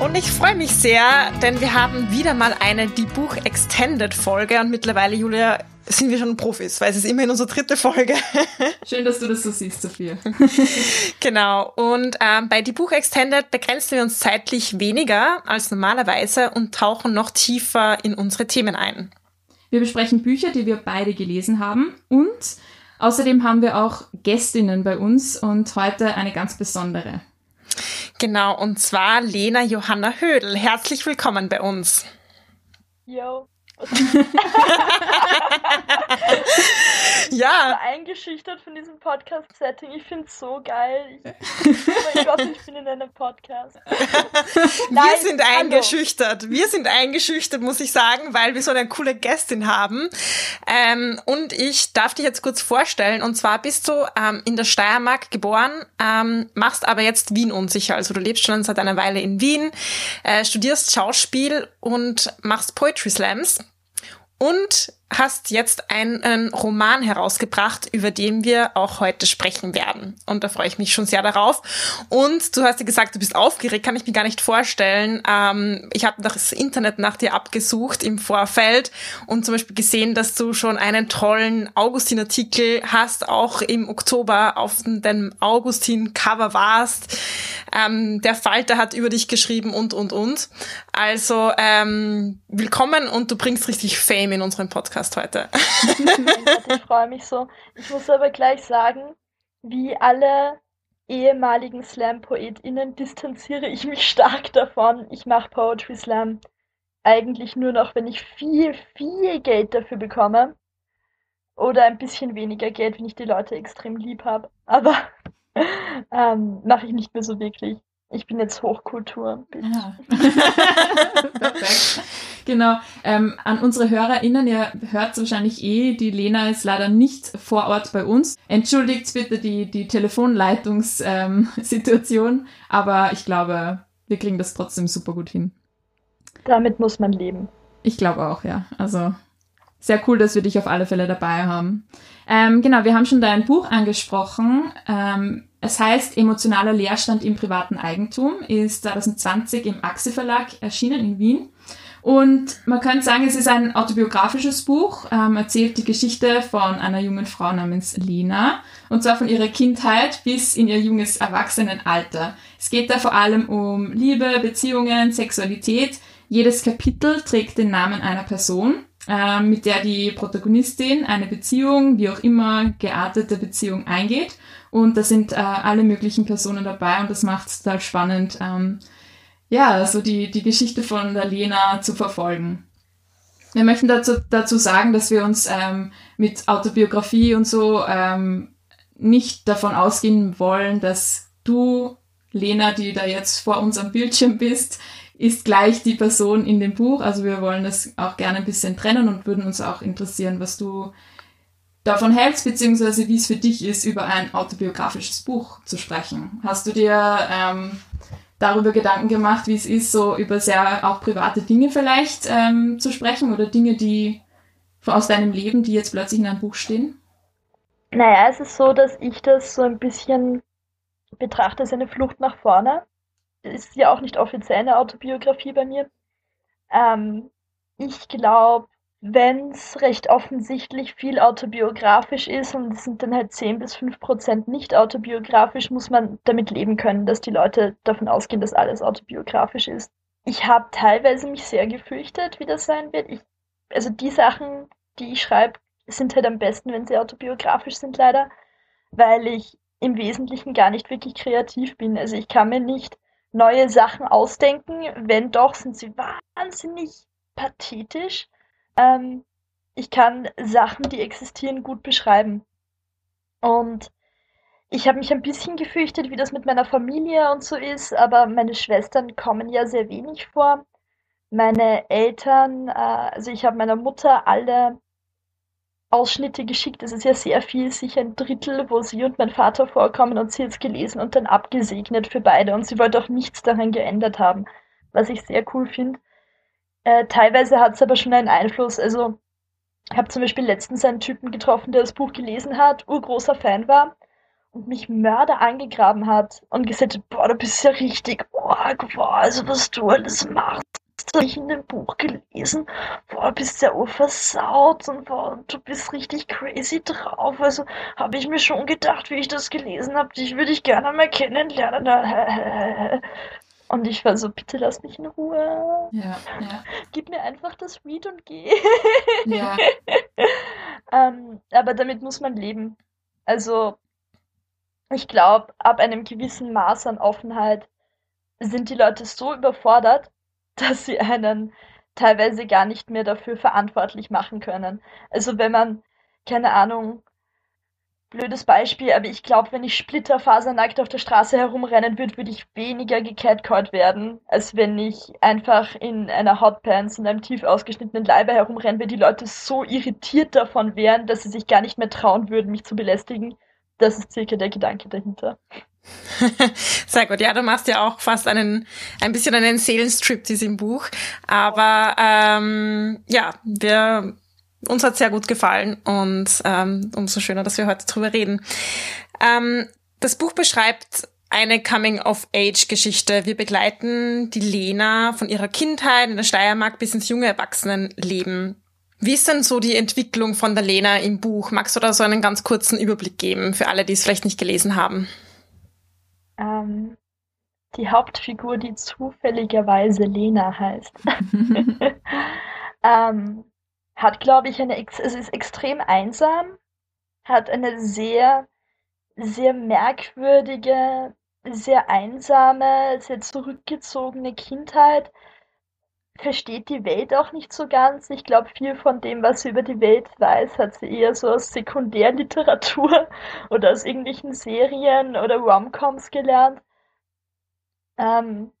Und ich freue mich sehr, denn wir haben wieder mal eine Die Buch Extended Folge und mittlerweile, Julia, sind wir schon Profis, weil es ist immerhin unsere dritte Folge. Schön, dass du das so siehst, Sophia. genau. Und ähm, bei Die Buch Extended begrenzen wir uns zeitlich weniger als normalerweise und tauchen noch tiefer in unsere Themen ein. Wir besprechen Bücher, die wir beide gelesen haben und außerdem haben wir auch Gästinnen bei uns und heute eine ganz besondere. Genau, und zwar Lena Johanna Hödel. Herzlich willkommen bei uns. Jo. Ja. Ich bin eingeschüchtert von diesem Podcast-Setting. Ich finde es so geil. Ich, oh mein Gott, ich bin in einem Podcast. Nein, wir sind hallo. eingeschüchtert. Wir sind eingeschüchtert, muss ich sagen, weil wir so eine coole Gästin haben. Ähm, und ich darf dich jetzt kurz vorstellen. Und zwar bist du ähm, in der Steiermark geboren, ähm, machst aber jetzt Wien unsicher. Also du lebst schon seit einer Weile in Wien, äh, studierst Schauspiel und machst Poetry Slams. Und hast jetzt einen Roman herausgebracht, über den wir auch heute sprechen werden. Und da freue ich mich schon sehr darauf. Und du hast ja gesagt, du bist aufgeregt, kann ich mir gar nicht vorstellen. Ähm, ich habe das Internet nach dir abgesucht im Vorfeld und zum Beispiel gesehen, dass du schon einen tollen Augustin-Artikel hast, auch im Oktober auf dem Augustin-Cover warst. Ähm, der Falter hat über dich geschrieben und, und, und. Also ähm, willkommen und du bringst richtig Fame in unserem Podcast. Podcast heute. ich freue mich so. Ich muss aber gleich sagen, wie alle ehemaligen Slam-PoetInnen distanziere ich mich stark davon. Ich mache Poetry Slam eigentlich nur noch, wenn ich viel, viel Geld dafür bekomme. Oder ein bisschen weniger Geld, wenn ich die Leute extrem lieb habe. Aber ähm, mache ich nicht mehr so wirklich. Ich bin jetzt Hochkultur. Ja. Perfekt. Genau. Ähm, an unsere HörerInnen, ihr hört wahrscheinlich eh, die Lena ist leider nicht vor Ort bei uns. Entschuldigt bitte die, die Telefonleitungssituation, ähm, aber ich glaube, wir kriegen das trotzdem super gut hin. Damit muss man leben. Ich glaube auch, ja. Also sehr cool, dass wir dich auf alle Fälle dabei haben. Ähm, genau, wir haben schon dein Buch angesprochen. Ähm, es heißt Emotionaler Leerstand im privaten Eigentum, ist 2020 im Axi Verlag erschienen in Wien. Und man könnte sagen, es ist ein autobiografisches Buch, ähm, erzählt die Geschichte von einer jungen Frau namens Lena, und zwar von ihrer Kindheit bis in ihr junges Erwachsenenalter. Es geht da vor allem um Liebe, Beziehungen, Sexualität. Jedes Kapitel trägt den Namen einer Person, äh, mit der die Protagonistin eine Beziehung, wie auch immer geartete Beziehung eingeht. Und da sind äh, alle möglichen Personen dabei und das macht es total spannend. Ähm, ja, so die, die Geschichte von der Lena zu verfolgen. Wir möchten dazu, dazu sagen, dass wir uns ähm, mit Autobiografie und so ähm, nicht davon ausgehen wollen, dass du, Lena, die da jetzt vor uns am Bildschirm bist, ist gleich die Person in dem Buch. Also wir wollen das auch gerne ein bisschen trennen und würden uns auch interessieren, was du davon hältst, beziehungsweise wie es für dich ist, über ein autobiografisches Buch zu sprechen. Hast du dir ähm, darüber Gedanken gemacht, wie es ist, so über sehr auch private Dinge vielleicht ähm, zu sprechen oder Dinge, die aus deinem Leben, die jetzt plötzlich in einem Buch stehen? Naja, es ist so, dass ich das so ein bisschen betrachte als eine Flucht nach vorne. Ist ja auch nicht offiziell eine Autobiografie bei mir. Ähm, ich glaube, wenn es recht offensichtlich viel autobiografisch ist und es sind dann halt 10 bis 5 Prozent nicht autobiografisch, muss man damit leben können, dass die Leute davon ausgehen, dass alles autobiografisch ist. Ich habe teilweise mich sehr gefürchtet, wie das sein wird. Ich, also die Sachen, die ich schreibe, sind halt am besten, wenn sie autobiografisch sind, leider, weil ich im Wesentlichen gar nicht wirklich kreativ bin. Also ich kann mir nicht neue Sachen ausdenken. Wenn doch, sind sie wahnsinnig pathetisch ähm, ich kann Sachen, die existieren, gut beschreiben. Und ich habe mich ein bisschen gefürchtet, wie das mit meiner Familie und so ist, aber meine Schwestern kommen ja sehr wenig vor. Meine Eltern, äh, also ich habe meiner Mutter alle Ausschnitte geschickt. Es ist ja sehr viel, sicher ein Drittel, wo sie und mein Vater vorkommen und sie jetzt gelesen und dann abgesegnet für beide. Und sie wollte auch nichts daran geändert haben, was ich sehr cool finde. Äh, teilweise hat es aber schon einen Einfluss. Also, ich habe zum Beispiel letztens einen Typen getroffen, der das Buch gelesen hat, urgroßer Fan war und mich Mörder angegraben hat und gesagt hat, boah, du bist ja richtig arg, boah, also was du alles machst habe ich in dem Buch gelesen, boah, bist ja versaut und boah, du bist richtig crazy drauf. Also habe ich mir schon gedacht, wie ich das gelesen habe, dich würde ich gerne mal kennenlernen. Und ich war so, bitte lass mich in Ruhe. Ja, ja. Gib mir einfach das Read und geh. Ja. ähm, aber damit muss man leben. Also, ich glaube, ab einem gewissen Maß an Offenheit sind die Leute so überfordert, dass sie einen teilweise gar nicht mehr dafür verantwortlich machen können. Also wenn man, keine Ahnung, blödes Beispiel, aber ich glaube, wenn ich splitterfasernackt auf der Straße herumrennen würde, würde ich weniger gecatcallt werden, als wenn ich einfach in einer Hotpants und einem tief ausgeschnittenen Leibe herumrenne, weil die Leute so irritiert davon wären, dass sie sich gar nicht mehr trauen würden, mich zu belästigen. Das ist circa der Gedanke dahinter. Sehr gut. Ja, du machst ja auch fast einen, ein bisschen einen Seelenstrip diesem Buch. Aber ähm, ja, wir, uns hat sehr gut gefallen und ähm, umso schöner, dass wir heute drüber reden. Ähm, das Buch beschreibt eine Coming-of-Age-Geschichte. Wir begleiten die Lena von ihrer Kindheit in der Steiermark bis ins junge Erwachsenenleben. Wie ist denn so die Entwicklung von der Lena im Buch? Magst du da so einen ganz kurzen Überblick geben für alle, die es vielleicht nicht gelesen haben? ähm, die Hauptfigur, die zufälligerweise Lena heißt, ähm, hat, glaube ich, eine, es ist extrem einsam, hat eine sehr, sehr merkwürdige, sehr einsame, sehr zurückgezogene Kindheit, versteht die Welt auch nicht so ganz. Ich glaube, viel von dem, was sie über die Welt weiß, hat sie eher so aus Sekundärliteratur oder aus irgendwelchen Serien oder Romcoms gelernt. Ähm,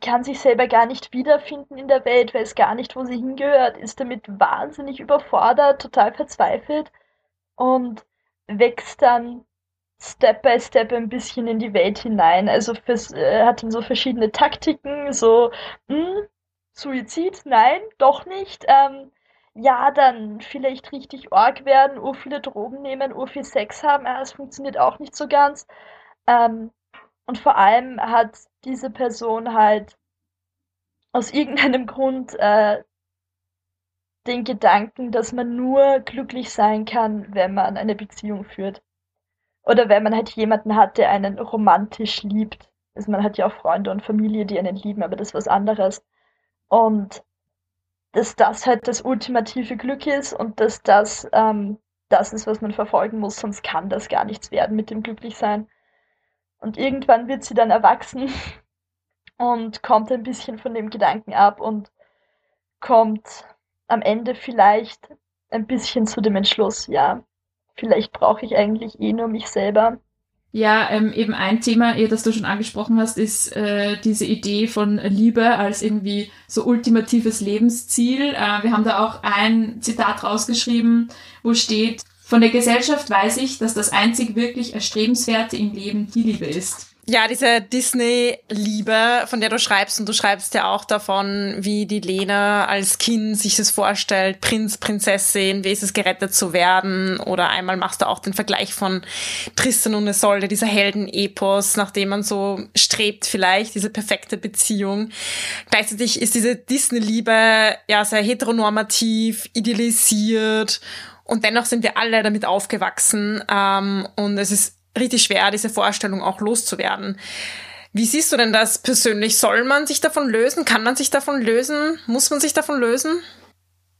kann sich selber gar nicht wiederfinden in der Welt, weiß gar nicht, wo sie hingehört, ist damit wahnsinnig überfordert, total verzweifelt und wächst dann Step by Step ein bisschen in die Welt hinein. Also fürs, äh, hat dann so verschiedene Taktiken, so mh, hm, Suizid, nein, doch nicht. Ähm, ja, dann vielleicht richtig org werden, ur viele Drogen nehmen, ur viel Sex haben, ja, das funktioniert auch nicht so ganz. Ähm, und vor allem hat diese Person halt aus irgendeinem Grund äh, den Gedanken, dass man nur glücklich sein kann, wenn man eine Beziehung führt. Oder wenn man halt jemanden hat, der einen romantisch liebt. Also man hat ja auch Freunde und Familie, die einen lieben, aber das ist was anderes. Und dass das halt das ultimative Glück ist und dass das ähm, das ist, was man verfolgen muss, sonst kann das gar nichts werden mit dem Glücklichsein. Und irgendwann wird sie dann erwachsen und kommt ein bisschen von dem Gedanken ab und kommt am Ende vielleicht ein bisschen zu dem Entschluss, ja, vielleicht brauche ich eigentlich eh nur mich selber. Ja, ähm, eben ein Thema, eh, das du schon angesprochen hast, ist äh, diese Idee von Liebe als irgendwie so ultimatives Lebensziel. Äh, wir haben da auch ein Zitat rausgeschrieben, wo steht, von der Gesellschaft weiß ich, dass das einzig wirklich Erstrebenswerte im Leben die Liebe ist. Ja, diese Disney-Liebe, von der du schreibst, und du schreibst ja auch davon, wie die Lena als Kind sich das vorstellt, Prinz, Prinzessin, wie ist es gerettet zu werden, oder einmal machst du auch den Vergleich von Tristan und Isolde, dieser Heldenepos, nach dem man so strebt vielleicht, diese perfekte Beziehung. Gleichzeitig ist diese Disney-Liebe ja sehr heteronormativ, idealisiert, und dennoch sind wir alle damit aufgewachsen, ähm, und es ist richtig schwer, diese Vorstellung auch loszuwerden. Wie siehst du denn das persönlich? Soll man sich davon lösen? Kann man sich davon lösen? Muss man sich davon lösen?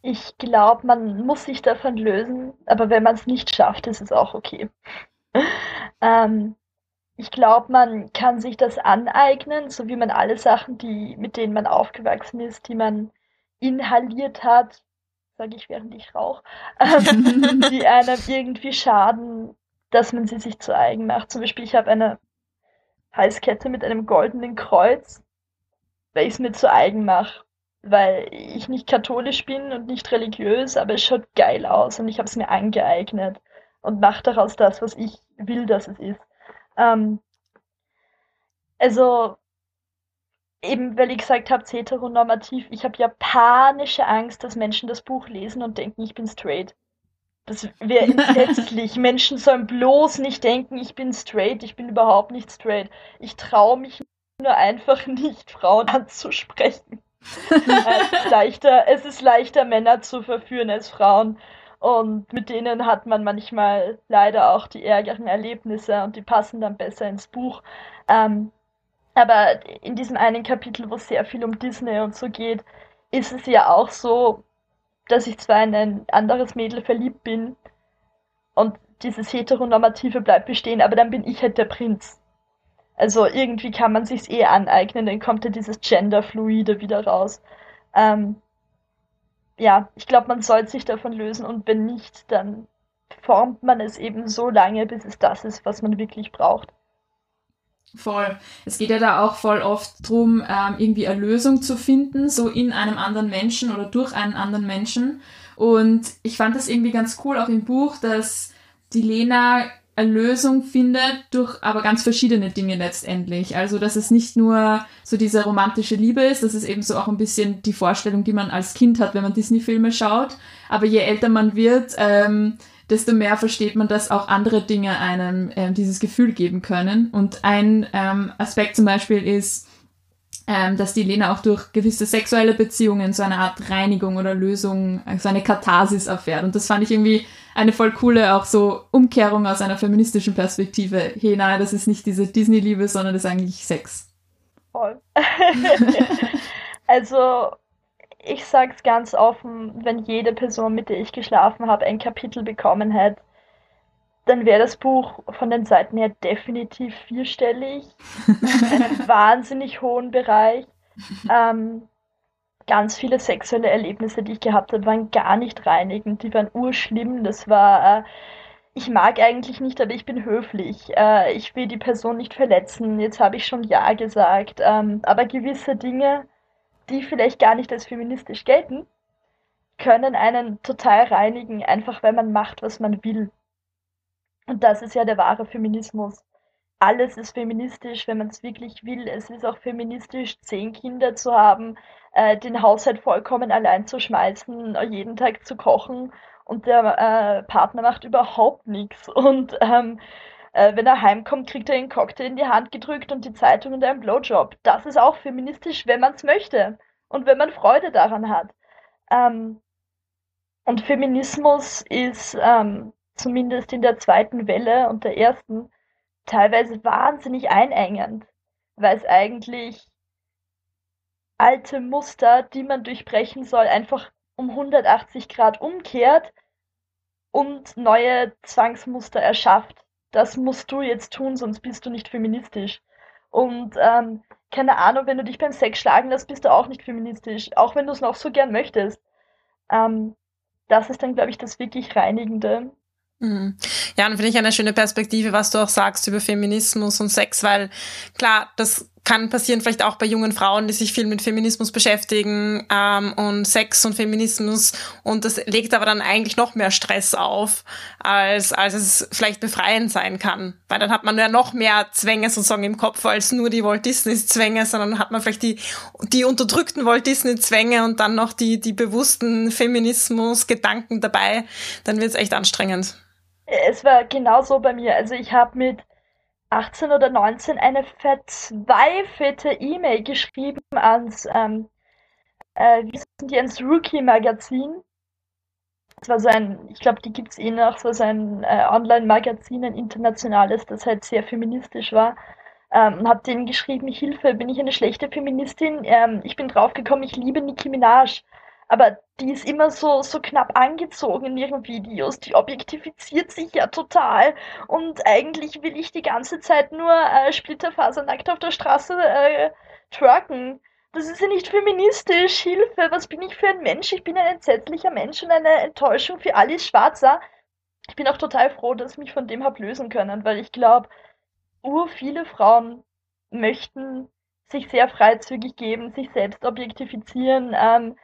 Ich glaube, man muss sich davon lösen, aber wenn man es nicht schafft, ist es auch okay. ähm, ich glaube, man kann sich das aneignen, so wie man alle Sachen, die, mit denen man aufgewachsen ist, die man inhaliert hat, sage ich, während ich rauche, ähm, die einem irgendwie schaden, dass man sie sich zu eigen macht. Zum Beispiel, ich habe eine Halskette mit einem goldenen Kreuz, weil ich es mir zu eigen mache. weil ich nicht katholisch bin und nicht religiös, aber es schaut geil aus und ich habe es mir angeeignet und mache daraus das, was ich will, dass es ist. Ähm, also eben, weil ich gesagt habe, heteronormativ, ich habe ja panische Angst, dass Menschen das Buch lesen und denken, ich bin straight. Das wäre entsetzlich. Menschen sollen bloß nicht denken, ich bin straight, ich bin überhaupt nicht straight. Ich traue mich nur einfach nicht, Frauen anzusprechen. es, ist leichter, es ist leichter, Männer zu verführen als Frauen. Und mit denen hat man manchmal leider auch die ärgeren Erlebnisse und die passen dann besser ins Buch. Ähm, aber in diesem einen Kapitel, wo es sehr viel um Disney und so geht, ist es ja auch so, dass ich zwar in ein anderes Mädel verliebt bin und dieses heteronormative bleibt bestehen, aber dann bin ich halt der Prinz. Also irgendwie kann man sich's eh aneignen, dann kommt ja dieses Genderfluide wieder raus. Ähm, ja, ich glaube, man soll sich davon lösen und wenn nicht, dann formt man es eben so lange, bis es das ist, was man wirklich braucht. Voll. Es geht ja da auch voll oft drum, ähm, irgendwie eine Lösung zu finden, so in einem anderen Menschen oder durch einen anderen Menschen. Und ich fand das irgendwie ganz cool, auch im Buch, dass die Lena eine Lösung findet durch aber ganz verschiedene Dinge letztendlich. Also, dass es nicht nur so diese romantische Liebe ist, dass es eben so auch ein bisschen die Vorstellung, die man als Kind hat, wenn man Disney-Filme schaut. Aber je älter man wird, ähm, desto mehr versteht man, dass auch andere Dinge einem ähm, dieses Gefühl geben können. Und ein ähm, Aspekt zum Beispiel ist, ähm, dass die Lena auch durch gewisse sexuelle Beziehungen so eine Art Reinigung oder Lösung, so also eine Katharsis erfährt. Und das fand ich irgendwie eine voll coole auch so Umkehrung aus einer feministischen Perspektive. Hey, nein, das ist nicht diese Disney-Liebe, sondern das ist eigentlich Sex. Voll. also ich sag's ganz offen, wenn jede Person, mit der ich geschlafen habe, ein Kapitel bekommen hätte, dann wäre das Buch von den Seiten her definitiv vierstellig, in einem wahnsinnig hohen Bereich. Ähm, ganz viele sexuelle Erlebnisse, die ich gehabt habe, waren gar nicht reinigend, die waren urschlimm. Das war, äh, ich mag eigentlich nicht, aber ich bin höflich. Äh, ich will die Person nicht verletzen. Jetzt habe ich schon Ja gesagt. Ähm, aber gewisse Dinge, die vielleicht gar nicht als feministisch gelten, können einen total reinigen, einfach weil man macht, was man will. Und das ist ja der wahre Feminismus. Alles ist feministisch, wenn man es wirklich will. Es ist auch feministisch, zehn Kinder zu haben, äh, den Haushalt vollkommen allein zu schmeißen, jeden Tag zu kochen und der äh, Partner macht überhaupt nichts. Und ähm, äh, wenn er heimkommt, kriegt er einen Cocktail in die Hand gedrückt und die Zeitung und einen Blowjob. Das ist auch feministisch, wenn man es möchte und wenn man Freude daran hat. Ähm, und Feminismus ist ähm, zumindest in der zweiten Welle und der ersten teilweise wahnsinnig einengend, weil es eigentlich alte Muster, die man durchbrechen soll, einfach um 180 Grad umkehrt und neue Zwangsmuster erschafft das musst du jetzt tun, sonst bist du nicht feministisch. Und ähm, keine Ahnung, wenn du dich beim Sex schlagen lässt, bist du auch nicht feministisch, auch wenn du es noch so gern möchtest. Ähm, das ist dann, glaube ich, das wirklich Reinigende. Mhm. Ja, und finde ich eine schöne Perspektive, was du auch sagst über Feminismus und Sex, weil klar, das kann passieren vielleicht auch bei jungen Frauen, die sich viel mit Feminismus beschäftigen ähm, und Sex und Feminismus und das legt aber dann eigentlich noch mehr Stress auf, als, als es vielleicht befreiend sein kann. Weil dann hat man ja noch mehr Zwänge sozusagen im Kopf als nur die Walt Disney Zwänge, sondern hat man vielleicht die, die unterdrückten Walt Disney Zwänge und dann noch die, die bewussten Feminismus Gedanken dabei. Dann wird es echt anstrengend. Es war genauso bei mir. Also ich habe mit 18 oder 19 eine verzweifelte E-Mail geschrieben ans, ähm, äh, wie sind die, ans Rookie-Magazin. Das war so ein, ich glaube, die gibt es eh noch, so ein äh, Online-Magazin, ein internationales, das halt sehr feministisch war. Ähm, und habe denen geschrieben, Hilfe, bin ich eine schlechte Feministin? Ähm, ich bin draufgekommen, ich liebe Nicki Minaj. Aber die ist immer so, so knapp angezogen in ihren Videos. Die objektifiziert sich ja total. Und eigentlich will ich die ganze Zeit nur äh, splitterfasernackt auf der Straße äh, trucken. Das ist ja nicht feministisch. Hilfe, was bin ich für ein Mensch? Ich bin ein entsetzlicher Mensch und eine Enttäuschung für Alice Schwarzer. Ich bin auch total froh, dass ich mich von dem habe lösen können, weil ich glaube, ur viele Frauen möchten sich sehr freizügig geben, sich selbst objektifizieren, ähm,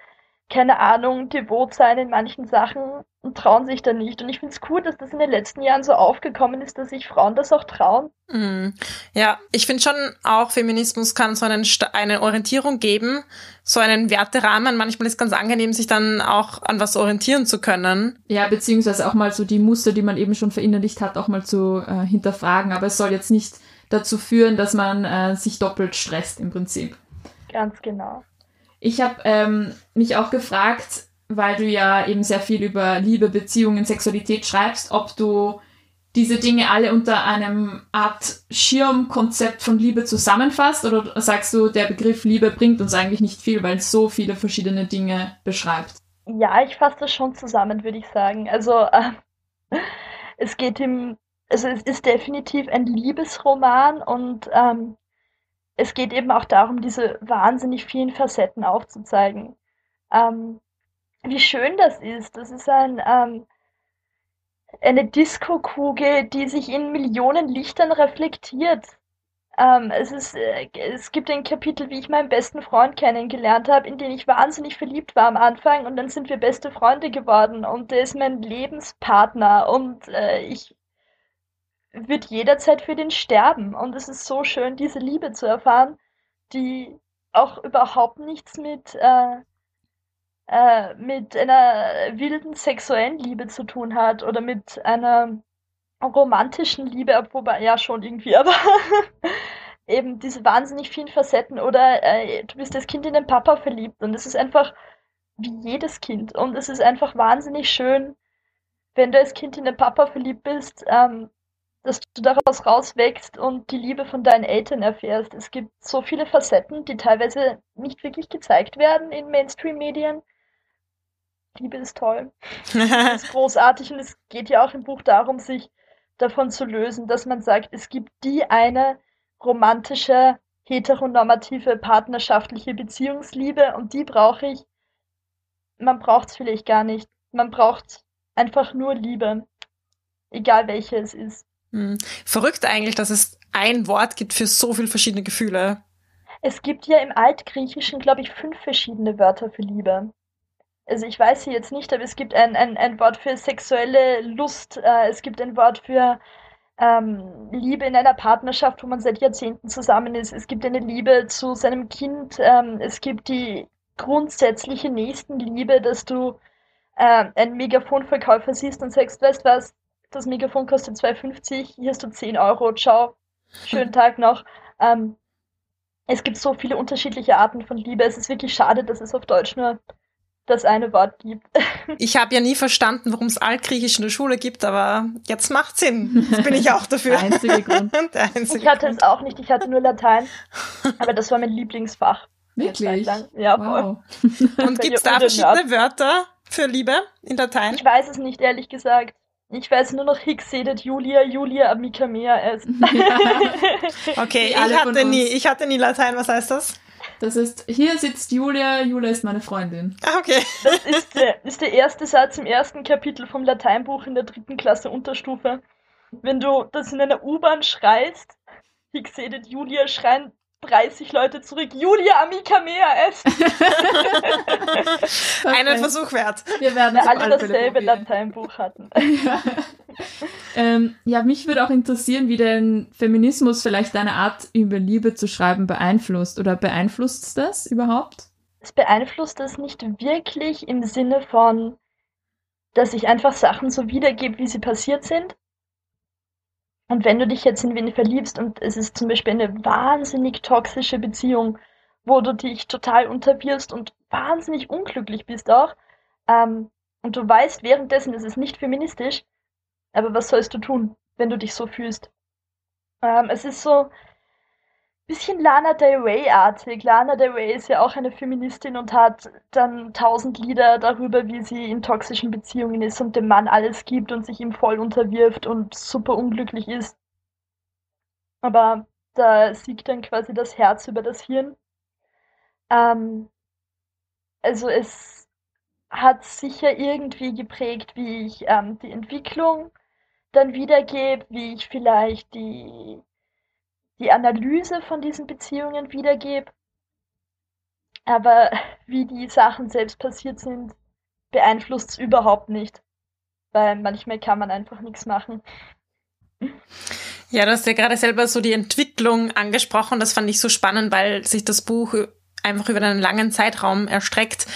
keine Ahnung, devot sein in manchen Sachen und trauen sich da nicht. Und ich finde es cool, dass das in den letzten Jahren so aufgekommen ist, dass sich Frauen das auch trauen. Mm. Ja, ich finde schon auch, Feminismus kann so einen, eine Orientierung geben, so einen Werterahmen. Manchmal ist es ganz angenehm, sich dann auch an was orientieren zu können. Ja, beziehungsweise auch mal so die Muster, die man eben schon verinnerlicht hat, auch mal zu äh, hinterfragen. Aber es soll jetzt nicht dazu führen, dass man äh, sich doppelt stresst im Prinzip. Ganz genau. Ich habe ähm, mich auch gefragt, weil du ja eben sehr viel über Liebe, Beziehungen, Sexualität schreibst, ob du diese Dinge alle unter einem Art Schirmkonzept von Liebe zusammenfasst oder sagst du, der Begriff Liebe bringt uns eigentlich nicht viel, weil es so viele verschiedene Dinge beschreibt? Ja, ich fasse das schon zusammen, würde ich sagen. Also äh, es geht im, also es ist definitiv ein Liebesroman und ähm, es geht eben auch darum, diese wahnsinnig vielen Facetten aufzuzeigen. Ähm, wie schön das ist. Das ist ein, ähm, eine Diskokugel, die sich in Millionen Lichtern reflektiert. Ähm, es, ist, äh, es gibt ein Kapitel, wie ich meinen besten Freund kennengelernt habe, in den ich wahnsinnig verliebt war am Anfang und dann sind wir beste Freunde geworden und der ist mein Lebenspartner und äh, ich würde jederzeit für den sterben. Und es ist so schön, diese Liebe zu erfahren, die auch überhaupt nichts mit, äh, äh, mit einer wilden sexuellen Liebe zu tun hat oder mit einer romantischen Liebe, wobei ja schon irgendwie, aber eben diese wahnsinnig vielen Facetten oder äh, du bist als Kind in den Papa verliebt und es ist einfach wie jedes Kind und es ist einfach wahnsinnig schön, wenn du als Kind in den Papa verliebt bist, ähm, dass du daraus rauswächst und die Liebe von deinen Eltern erfährst. Es gibt so viele Facetten, die teilweise nicht wirklich gezeigt werden in Mainstream-Medien. Liebe ist toll. das ist großartig und es geht ja auch im Buch darum, sich davon zu lösen, dass man sagt, es gibt die eine romantische, heteronormative, partnerschaftliche Beziehungsliebe und die brauche ich. Man braucht es vielleicht gar nicht. Man braucht einfach nur Liebe. Egal welche es ist. Hm. Verrückt eigentlich, dass es ein Wort gibt für so viele verschiedene Gefühle. Es gibt ja im Altgriechischen, glaube ich, fünf verschiedene Wörter für Liebe. Also ich weiß sie jetzt nicht, aber es gibt ein, ein, ein Wort für sexuelle Lust, äh, es gibt ein Wort für ähm, Liebe in einer Partnerschaft, wo man seit Jahrzehnten zusammen ist. Es gibt eine Liebe zu seinem Kind. Ähm, es gibt die grundsätzliche Nächstenliebe, dass du äh, einen Megafonverkäufer siehst und sagst, weißt was, das Mikrofon kostet 2,50, hier hast du 10 Euro, ciao, schönen Tag noch. Ähm, es gibt so viele unterschiedliche Arten von Liebe. Es ist wirklich schade, dass es auf Deutsch nur das eine Wort gibt. Ich habe ja nie verstanden, warum es Altgriechisch in der Schule gibt, aber jetzt macht Sinn. Jetzt bin ich auch dafür. Der einzige Grund. Der einzige ich hatte Grund. es auch nicht, ich hatte nur Latein, aber das war mein Lieblingsfach. Wirklich? Ja, wow. voll. Und gibt es da verschiedene Wörter für Liebe in Latein? Ich weiß es nicht, ehrlich gesagt. Ich weiß nur noch Hicks sedet Julia, Julia Amica mea est. okay, ich hatte nie, ich hatte nie Latein, was heißt das? Das ist, hier sitzt Julia, Julia ist meine Freundin. Ah, okay. Das ist der, ist der erste Satz im ersten Kapitel vom Lateinbuch in der dritten Klasse Unterstufe. Wenn du das in einer U-Bahn schreist, Hicks sedet Julia, schreien 30 Leute zurück. Julia Amika Mea ist. Einen Versuch wert. Wir werden ja, alle dasselbe Lateinbuch hatten. ja. Ähm, ja, mich würde auch interessieren, wie denn Feminismus vielleicht deine Art, über Liebe zu schreiben, beeinflusst. Oder beeinflusst das überhaupt? Es beeinflusst das nicht wirklich im Sinne von, dass ich einfach Sachen so wiedergebe, wie sie passiert sind, und wenn du dich jetzt in wen verliebst und es ist zum Beispiel eine wahnsinnig toxische Beziehung, wo du dich total unterwirfst und wahnsinnig unglücklich bist auch, ähm, und du weißt währenddessen, es ist nicht feministisch, aber was sollst du tun, wenn du dich so fühlst? Ähm, es ist so bisschen Lana Del Rey-artig. Lana Del Rey ist ja auch eine Feministin und hat dann tausend Lieder darüber, wie sie in toxischen Beziehungen ist und dem Mann alles gibt und sich ihm voll unterwirft und super unglücklich ist. Aber da siegt dann quasi das Herz über das Hirn. Ähm, also es hat sicher irgendwie geprägt, wie ich ähm, die Entwicklung dann wiedergebe, wie ich vielleicht die, die Analyse von diesen Beziehungen wiedergebe. Aber wie die Sachen selbst passiert sind, beeinflusst es überhaupt nicht. Weil manchmal kann man einfach nichts machen. Ja, du hast ja gerade selber so die Entwicklung angesprochen. Das fand ich so spannend, weil sich das Buch einfach über einen langen Zeitraum erstreckt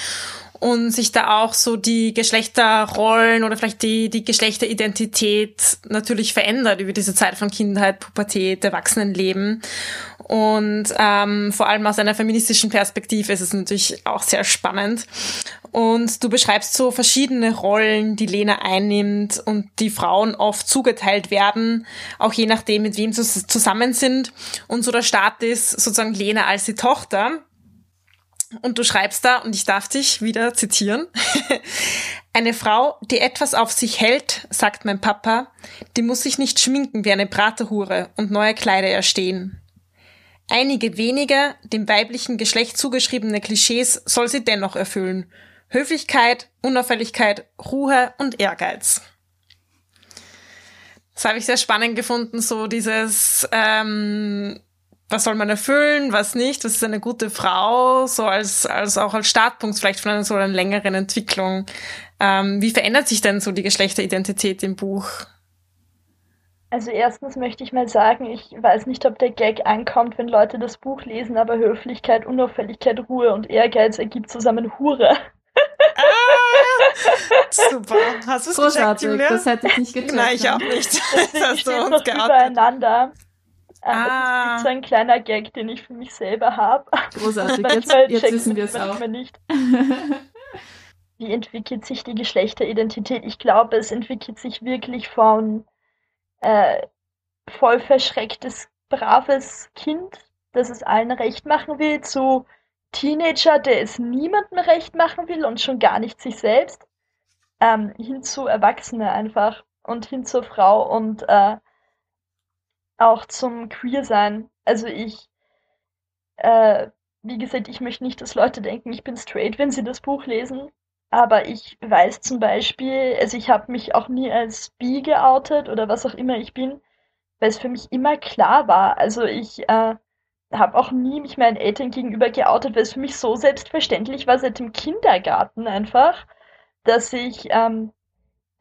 und sich da auch so die Geschlechterrollen oder vielleicht die, die Geschlechteridentität natürlich verändert über diese Zeit von Kindheit, Pubertät, Erwachsenenleben. Und ähm, vor allem aus einer feministischen Perspektive ist es natürlich auch sehr spannend. Und du beschreibst so verschiedene Rollen, die Lena einnimmt und die Frauen oft zugeteilt werden, auch je nachdem, mit wem sie zusammen sind. Und so der Start ist sozusagen Lena als die Tochter, und du schreibst da, und ich darf dich wieder zitieren, eine Frau, die etwas auf sich hält, sagt mein Papa, die muss sich nicht schminken wie eine Braterhure und neue Kleider erstehen. Einige wenige, dem weiblichen Geschlecht zugeschriebene Klischees soll sie dennoch erfüllen. Höflichkeit, Unauffälligkeit, Ruhe und Ehrgeiz. Das habe ich sehr spannend gefunden, so dieses ähm, was soll man erfüllen, was nicht, was ist eine gute Frau, so als, als auch als Startpunkt vielleicht von einer so einer längeren Entwicklung. Ähm, wie verändert sich denn so die Geschlechteridentität im Buch? Also erstens möchte ich mal sagen, ich weiß nicht, ob der Gag ankommt, wenn Leute das Buch lesen, aber Höflichkeit, Unauffälligkeit, Ruhe und Ehrgeiz ergibt zusammen Hure. Ah, super. Hast du es Großartig, gecheckt, das hätte ich nicht gecheckt. Nein, ich auch nicht. Das hast du uns übereinander. Ah. Das ist so ein kleiner Gag, den ich für mich selber habe. Großartig, jetzt, jetzt wissen wir es auch. Nicht. Wie entwickelt sich die Geschlechteridentität? Ich glaube, es entwickelt sich wirklich von äh, voll verschrecktes, braves Kind, das es allen recht machen will, zu Teenager, der es niemandem recht machen will und schon gar nicht sich selbst, ähm, hin zu Erwachsene einfach und hin zur Frau und äh, auch zum Queer-Sein. Also ich, äh, wie gesagt, ich möchte nicht, dass Leute denken, ich bin straight, wenn sie das Buch lesen. Aber ich weiß zum Beispiel, also ich habe mich auch nie als bi geoutet oder was auch immer ich bin, weil es für mich immer klar war. Also ich äh, habe auch nie mich meinen Eltern gegenüber geoutet, weil es für mich so selbstverständlich war seit dem Kindergarten einfach, dass ich ähm,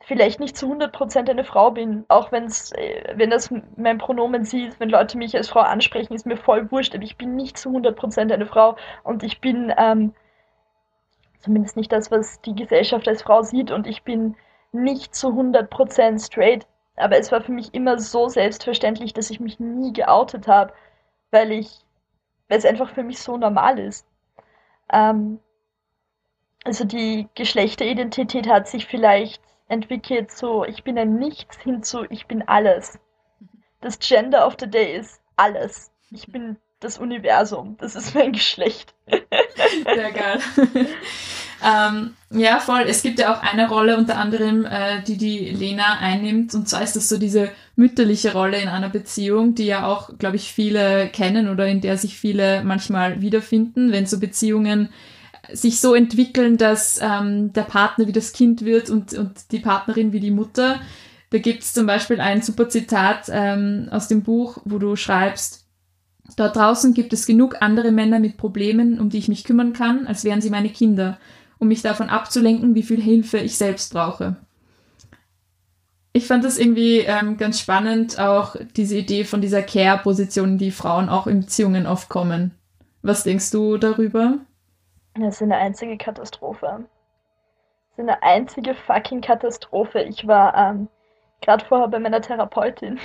vielleicht nicht zu 100% eine Frau bin, auch wenn's, äh, wenn das mein Pronomen sieht, wenn Leute mich als Frau ansprechen, ist mir voll wurscht, aber ich bin nicht zu 100% eine Frau. Und ich bin ähm, zumindest nicht das, was die Gesellschaft als Frau sieht. Und ich bin nicht zu 100% straight, aber es war für mich immer so selbstverständlich, dass ich mich nie geoutet habe, weil ich, weil es einfach für mich so normal ist. Ähm, also die Geschlechteridentität hat sich vielleicht entwickelt so, ich bin ein Nichts hin zu, ich bin alles. Das Gender of the Day ist alles. Ich bin das Universum. Das ist mein Geschlecht. Sehr geil. ähm, ja, voll. Es gibt ja auch eine Rolle unter anderem, äh, die die Lena einnimmt. Und zwar ist das so diese mütterliche Rolle in einer Beziehung, die ja auch, glaube ich, viele kennen oder in der sich viele manchmal wiederfinden, wenn so Beziehungen sich so entwickeln, dass ähm, der Partner wie das Kind wird und, und die Partnerin wie die Mutter. Da gibt es zum Beispiel ein super Zitat ähm, aus dem Buch, wo du schreibst, dort draußen gibt es genug andere Männer mit Problemen, um die ich mich kümmern kann, als wären sie meine Kinder, um mich davon abzulenken, wie viel Hilfe ich selbst brauche. Ich fand das irgendwie ähm, ganz spannend, auch diese Idee von dieser Care-Position, die Frauen auch in Beziehungen oft kommen. Was denkst du darüber? Das ist eine einzige Katastrophe. Das ist eine einzige fucking Katastrophe. Ich war ähm, gerade vorher bei meiner Therapeutin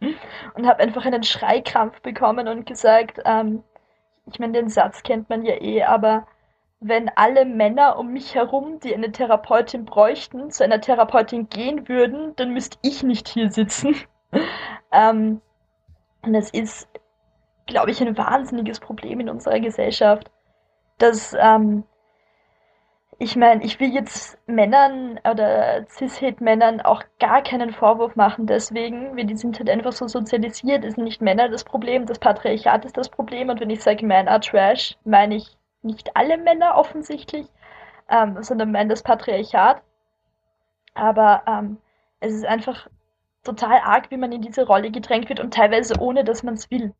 und habe einfach einen Schreikrampf bekommen und gesagt, ähm, ich meine, den Satz kennt man ja eh, aber wenn alle Männer um mich herum, die eine Therapeutin bräuchten, zu einer Therapeutin gehen würden, dann müsste ich nicht hier sitzen. ähm, und das ist, glaube ich, ein wahnsinniges Problem in unserer Gesellschaft dass, ähm, ich meine, ich will jetzt Männern oder Cis-Het-Männern auch gar keinen Vorwurf machen, deswegen, weil die sind halt einfach so sozialisiert, ist nicht Männer das Problem, das Patriarchat ist das Problem und wenn ich sage Männer Trash, meine ich nicht alle Männer offensichtlich, ähm, sondern meine das Patriarchat. Aber ähm, es ist einfach total arg, wie man in diese Rolle gedrängt wird und teilweise ohne, dass man es will.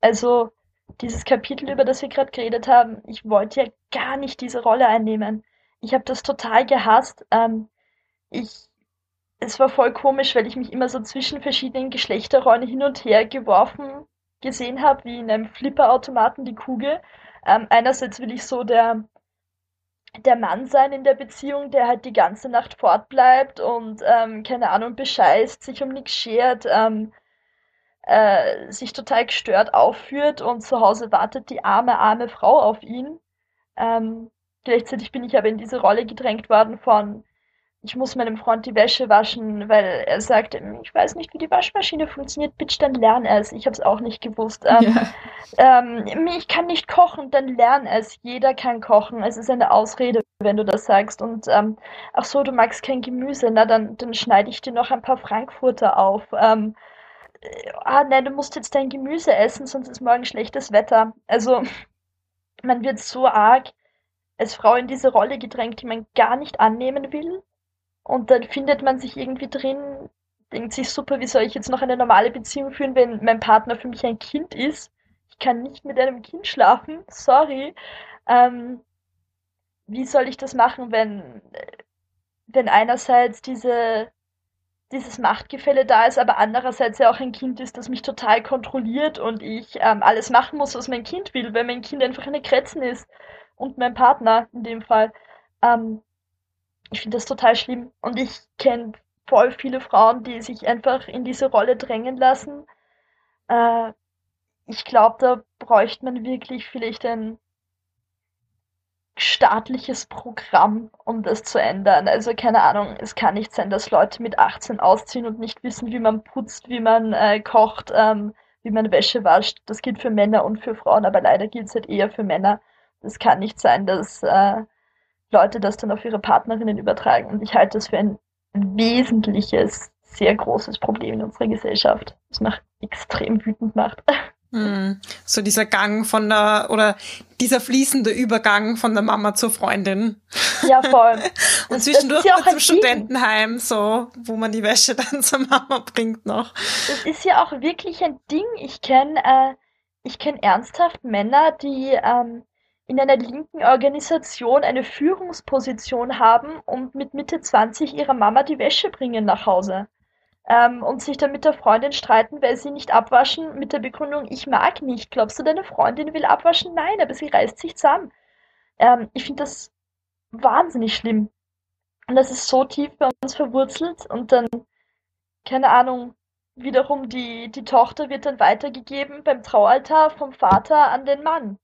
Also dieses Kapitel, über das wir gerade geredet haben, ich wollte ja gar nicht diese Rolle einnehmen. Ich habe das total gehasst. Ähm, ich, es war voll komisch, weil ich mich immer so zwischen verschiedenen Geschlechterrollen hin und her geworfen gesehen habe, wie in einem Flipperautomaten die Kugel. Ähm, einerseits will ich so der, der Mann sein in der Beziehung, der halt die ganze Nacht fortbleibt und, ähm, keine Ahnung, bescheißt, sich um nichts schert, ähm, äh, sich total gestört aufführt und zu Hause wartet die arme, arme Frau auf ihn. Ähm, gleichzeitig bin ich aber in diese Rolle gedrängt worden von ich muss meinem Freund die Wäsche waschen, weil er sagt, ich weiß nicht, wie die Waschmaschine funktioniert, bitch, dann lern es. Ich habe es auch nicht gewusst. Ähm, ja. ähm, ich kann nicht kochen, dann lern es. Jeder kann kochen. Es ist eine Ausrede, wenn du das sagst. Und ähm, ach so, du magst kein Gemüse, na dann, dann schneide ich dir noch ein paar Frankfurter auf. Äh, ah, nein, du musst jetzt dein Gemüse essen, sonst ist morgen schlechtes Wetter. Also man wird so arg als Frau in diese Rolle gedrängt, die man gar nicht annehmen will und dann findet man sich irgendwie drin, denkt sich, super, wie soll ich jetzt noch eine normale Beziehung führen, wenn mein Partner für mich ein Kind ist? Ich kann nicht mit einem Kind schlafen, sorry. Ähm, wie soll ich das machen, wenn, wenn einerseits diese, dieses Machtgefälle da ist, aber andererseits ja auch ein Kind ist, das mich total kontrolliert und ich ähm, alles machen muss, was mein Kind will, weil mein Kind einfach eine Kretzen ist und mein Partner in dem Fall. Ähm, ich finde das total schlimm. Und ich kenne voll viele Frauen, die sich einfach in diese Rolle drängen lassen. Äh, ich glaube, da bräuchte man wirklich vielleicht ein staatliches Programm, um das zu ändern. Also keine Ahnung, es kann nicht sein, dass Leute mit 18 ausziehen und nicht wissen, wie man putzt, wie man äh, kocht, ähm, wie man Wäsche wascht. Das gilt für Männer und für Frauen, aber leider gilt es halt eher für Männer. Es kann nicht sein, dass äh, Leute das dann auf ihre Partnerinnen übertragen. Und ich halte das für ein wesentliches, sehr großes Problem in unserer Gesellschaft, das mich extrem wütend macht. Hm. So dieser Gang von der, oder dieser fließende Übergang von der Mama zur Freundin. Ja, voll. Und das, zwischendurch das ja zum Studentenheim, so, wo man die Wäsche dann zur Mama bringt noch. Das ist ja auch wirklich ein Ding. Ich kenne, äh, ich kenne ernsthaft Männer, die ähm, in einer linken Organisation eine Führungsposition haben und mit Mitte 20 ihrer Mama die Wäsche bringen nach Hause. Ähm, und sich dann mit der Freundin streiten, weil sie nicht abwaschen, mit der Begründung, ich mag nicht. Glaubst du, deine Freundin will abwaschen? Nein, aber sie reißt sich zusammen. Ähm, ich finde das wahnsinnig schlimm. Und das ist so tief bei uns verwurzelt und dann, keine Ahnung, wiederum die, die Tochter wird dann weitergegeben beim Traualtar vom Vater an den Mann.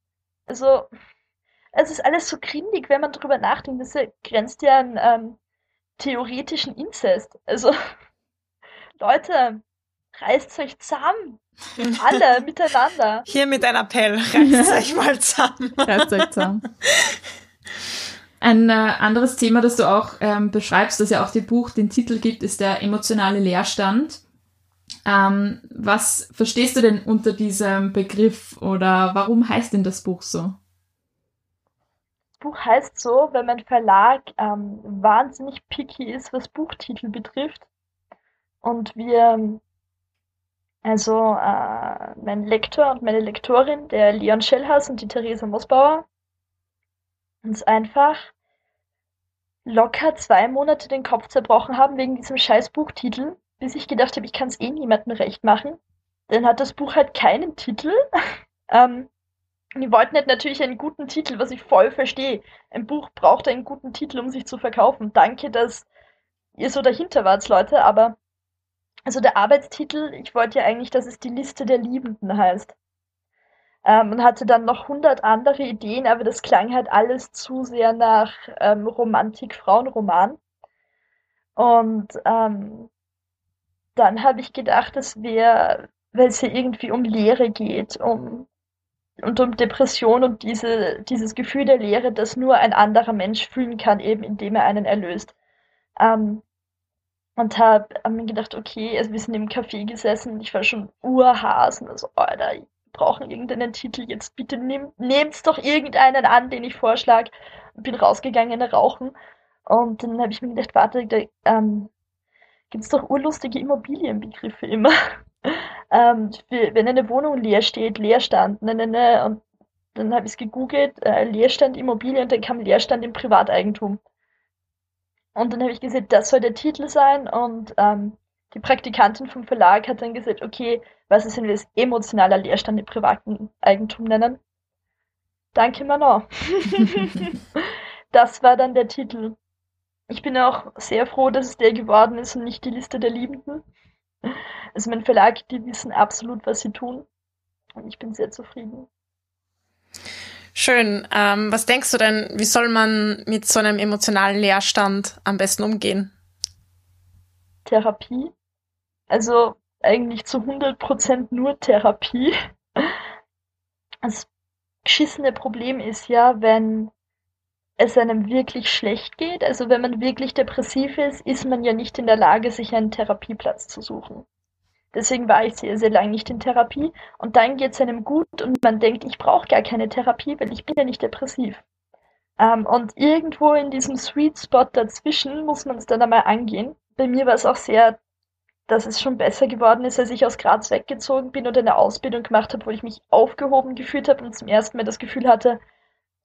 Also, es ist alles so grindig, wenn man drüber nachdenkt. Das grenzt ja an ähm, theoretischen Inzest. Also, Leute, reißt euch zusammen. Alle miteinander. Hier mit ein Appell, reißt euch mal zusammen. reißt euch zusammen. Ein äh, anderes Thema, das du auch ähm, beschreibst, das ja auch dem Buch den Titel gibt, ist der emotionale Leerstand. Ähm, was verstehst du denn unter diesem Begriff oder warum heißt denn das Buch so? Buch heißt so, wenn mein Verlag ähm, wahnsinnig picky ist, was Buchtitel betrifft. Und wir, also äh, mein Lektor und meine Lektorin, der Leon Schellhaus und die Theresa Mosbauer, uns einfach locker zwei Monate den Kopf zerbrochen haben wegen diesem scheiß Buchtitel, bis ich gedacht habe, ich kann es eh niemandem recht machen. Dann hat das Buch halt keinen Titel. ähm, die wollten halt natürlich einen guten Titel, was ich voll verstehe. Ein Buch braucht einen guten Titel, um sich zu verkaufen. Danke, dass ihr so dahinter wart, Leute, aber also der Arbeitstitel, ich wollte ja eigentlich, dass es die Liste der Liebenden heißt. Ähm, und hatte dann noch hundert andere Ideen, aber das klang halt alles zu sehr nach ähm, Romantik-Frauenroman. Und ähm, dann habe ich gedacht, es wäre, weil es ja irgendwie um Lehre geht, um und um Depression und diese, dieses Gefühl der Leere, das nur ein anderer Mensch fühlen kann, eben indem er einen erlöst. Ähm, und habe hab mir gedacht, okay, also wir sind im Café gesessen, ich war schon urhasen, also, Alter, wir brauchen irgendeinen Titel, jetzt bitte nehm, nehmt doch irgendeinen an, den ich vorschlage. Und bin rausgegangen rauchen. Und dann habe ich mir gedacht, warte, da, ähm, gibt es doch urlustige Immobilienbegriffe immer. ähm, für, wenn eine Wohnung leer steht, Leerstand, ne, ne, ne, und dann habe ich es gegoogelt, äh, Leerstand Immobilien, und dann kam Leerstand im Privateigentum. Und dann habe ich gesehen, das soll der Titel sein und ähm, die Praktikantin vom Verlag hat dann gesagt, okay, was ist, wenn wir es emotionaler Leerstand im privaten Eigentum nennen? Danke, Manon. das war dann der Titel. Ich bin auch sehr froh, dass es der geworden ist und nicht die Liste der Liebenden. Also mein Verlag, die wissen absolut, was sie tun. Und ich bin sehr zufrieden. Schön. Ähm, was denkst du denn, wie soll man mit so einem emotionalen Leerstand am besten umgehen? Therapie. Also eigentlich zu 100% nur Therapie. Das geschissene Problem ist ja, wenn es einem wirklich schlecht geht, also wenn man wirklich depressiv ist, ist man ja nicht in der Lage, sich einen Therapieplatz zu suchen. Deswegen war ich sehr, sehr lange nicht in Therapie. Und dann geht es einem gut und man denkt, ich brauche gar keine Therapie, weil ich bin ja nicht depressiv. Ähm, und irgendwo in diesem Sweet Spot dazwischen muss man es dann einmal angehen. Bei mir war es auch sehr, dass es schon besser geworden ist, als ich aus Graz weggezogen bin und eine Ausbildung gemacht habe, wo ich mich aufgehoben gefühlt habe und zum ersten Mal das Gefühl hatte,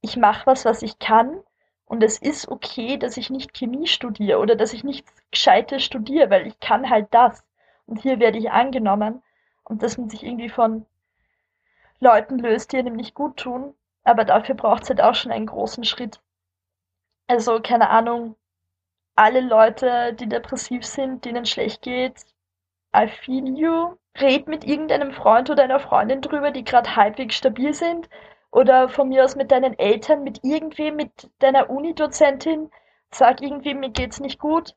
ich mache was, was ich kann. Und es ist okay, dass ich nicht Chemie studiere oder dass ich nichts Gescheites studiere, weil ich kann halt das. Und hier werde ich angenommen. Und dass man sich irgendwie von Leuten löst, die einem nicht gut tun. Aber dafür braucht es halt auch schon einen großen Schritt. Also, keine Ahnung, alle Leute, die depressiv sind, denen schlecht geht, I feel you. Red mit irgendeinem Freund oder einer Freundin drüber, die gerade halbwegs stabil sind oder von mir aus mit deinen Eltern, mit irgendwem, mit deiner Unidozentin, sag irgendwie, mir geht's nicht gut.